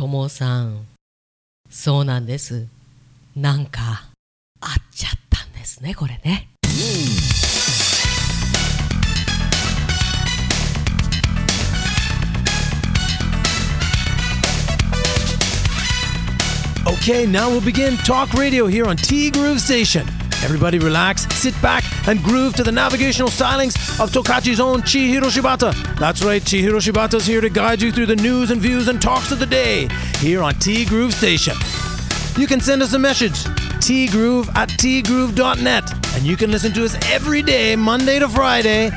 ともさんそうなんですなんか合っちゃったんですねこれね Okay, now we'll begin Talk Radio here on T Groove Station. Everybody relax, sit back, and groove to the navigational stylings of Tokachi's own Chihiro Shibata. That's right, Chihiro Shibata's here to guide you through the news and views and talks of the day here on T Groove Station. You can send us a message, tgroove at tgroove.net, and you can listen to us every day, Monday to Friday,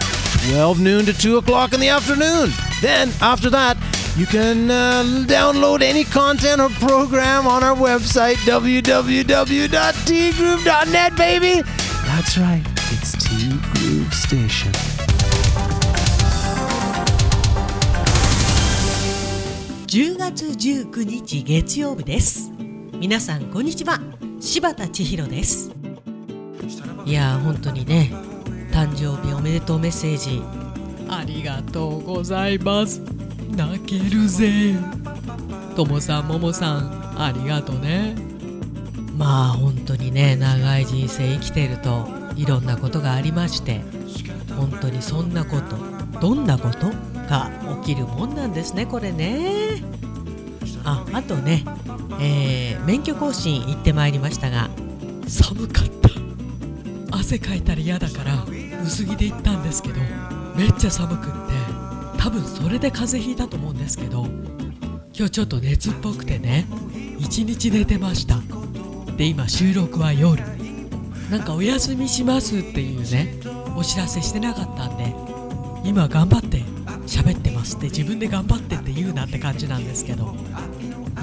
12 noon to 2 o'clock in the afternoon. Then, after that, you can uh, download any content or program on our website, www.tgroove.net, baby. That's right, it's T Groove Station. 10月19日月曜日です皆さんこんにちは柴田千尋ですいやー本当にね誕生日おめでとうメッセージありがとうございます泣けるぜ。ともさんももさんありがとうね。まあ本当にね長い人生生きてるといろんなことがありまして本当にそんなことどんなことが起きるもんなんですねこれね。ああとね、えー免許更新行ってまいりましたが寒かった。汗かいたら嫌だから薄着で行ったんですけどめっちゃ寒くって多分それで風邪ひいたと思うんですけど今日ちょっと熱っぽくてね一日寝てました。で今収録は夜。なんかお休みしますっていうねお知らせしてなかったんで今頑張って喋ってますって自分で頑張ってって言うなって感じなんですけど。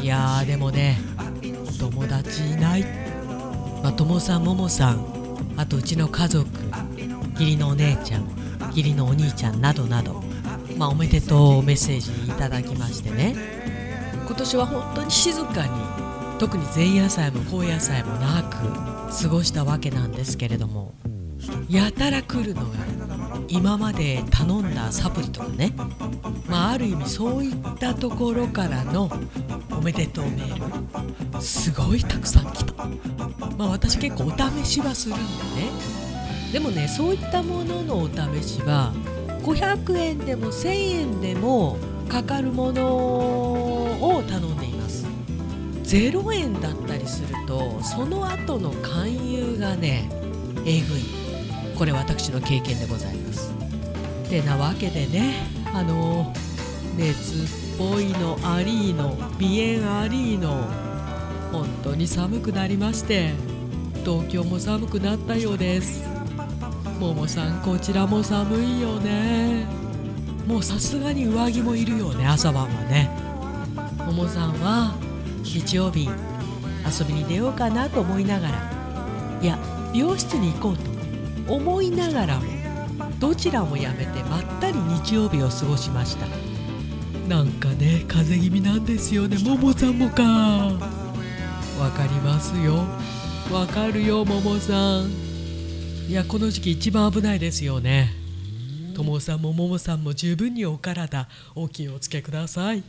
いやーでもね友達いない。まあ、友さんももさんあとうちの家族義理のお姉ちゃん義理のお兄ちゃんなどなど、まあ、おめでとうメッセージいただきましてね。今年は本当に静かに特に前夜祭も後夜祭もなく過ごしたわけなんですけれども。やたら来るのが今まで頼んだサプリとかね、まあ、ある意味そういったところからのおめでとうメール。すごいたくさん来た、まあ、私結構お試しはするんでね。でもねそういったもののお試しは500円でも1000円でもかかるものを頼んでいます。0円だったりするとその後の勧誘がねえぐい。これ私の経験でございます。てなわけでねあの熱っぽいのありーの鼻炎ありーの本当に寒くなりまして東京も寒くなったようです。ももさんこちらも寒いよね。もうさすがに上着もいるよね朝晩はね。ももさんは日曜日遊びに出ようかなと思いながら。いや美容室に行こうと思いながらもどちらもやめてまったり日曜日を過ごしました。なんかね風邪気味なんですよねももさんもか。わかりますよ。わかるよももさん。いやこの時期一番危ないですよね。ともさんもももさんも十分にお体お気をつけください。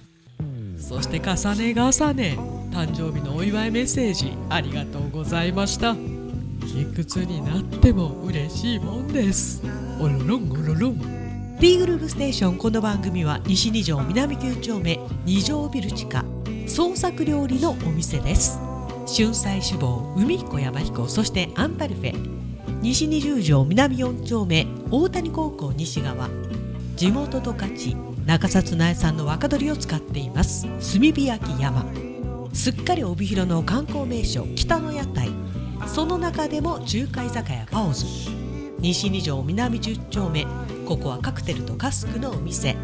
そして重ね重ね誕生日のお祝いメッセージありがとうございました。いくつになっても嬉しいもんです。おろろんおろろん。T グループステーションこの番組は西二条南9丁目二条ビル地下創作料理のお店です。春菜志望海彦山彦そしてアンパルフェ。西二十条南4丁目大谷高校西側。地元十勝中札苗産の若鶏を使っています。炭火焼き山。すっかり帯広の観光名所北の屋台。その中でも中華居酒屋ファオズ。西二条南10丁目。ここはカクテルとカスクのお店。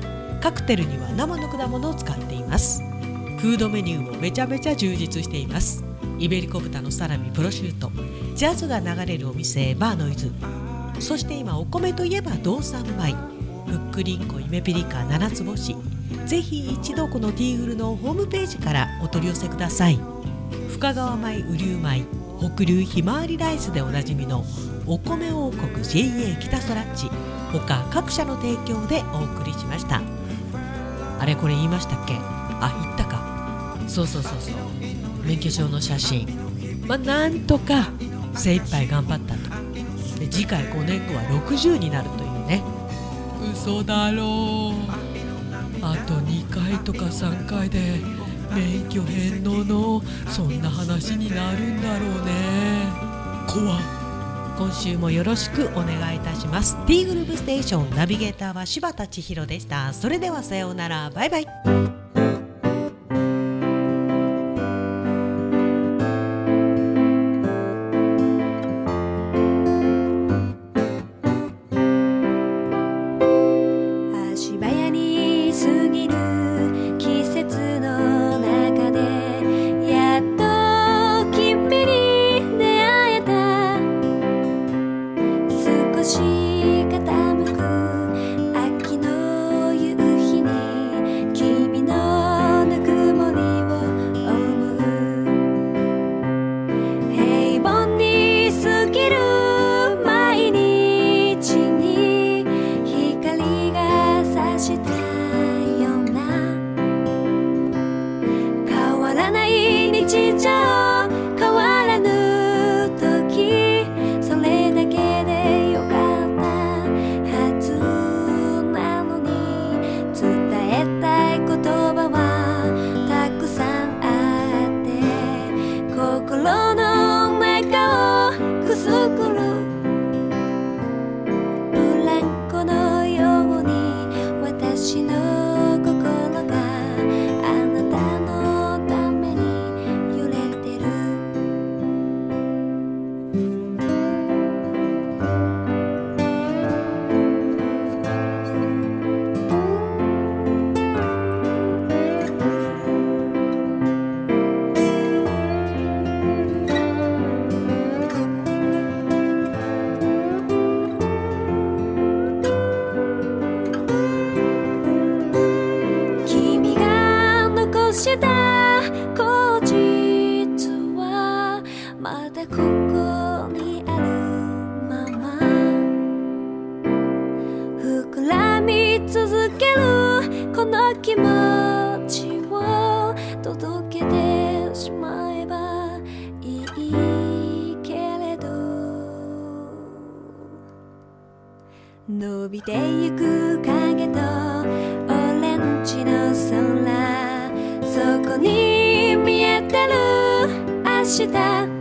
カクテルには生の果物を使っています。フードメニューもめちゃめちゃ充実しています。イベリコ豚のサラミプロシュート。ジャズが流れるお店バーノイズ。そして今お米といえば道産米ふっくりんこ夢ピリカ七つ星。ぜひ一度このティーグルのホームページからお取り寄せください。深川米雨竜米北流ひまわりライスでおなじみのお米王国 JA 北空地他各社の提供でお送りしました。あれこれ言いましたっけ？あ言ったか。そうそうそうそう。免許証の写真。まあなんとか精一杯頑張ったと。で次回5年後は60になるというね。嘘だろう。あと2回とか3回で免許返納のそんな話になるんだろうね。怖今週もよろしくお願いいたします。T グループステーションナビゲーターは柴田千尋でした。それではさようなら。バイバイ。Chỉ 伸びてゆく影とオレンジの空。そこに見えてる明日。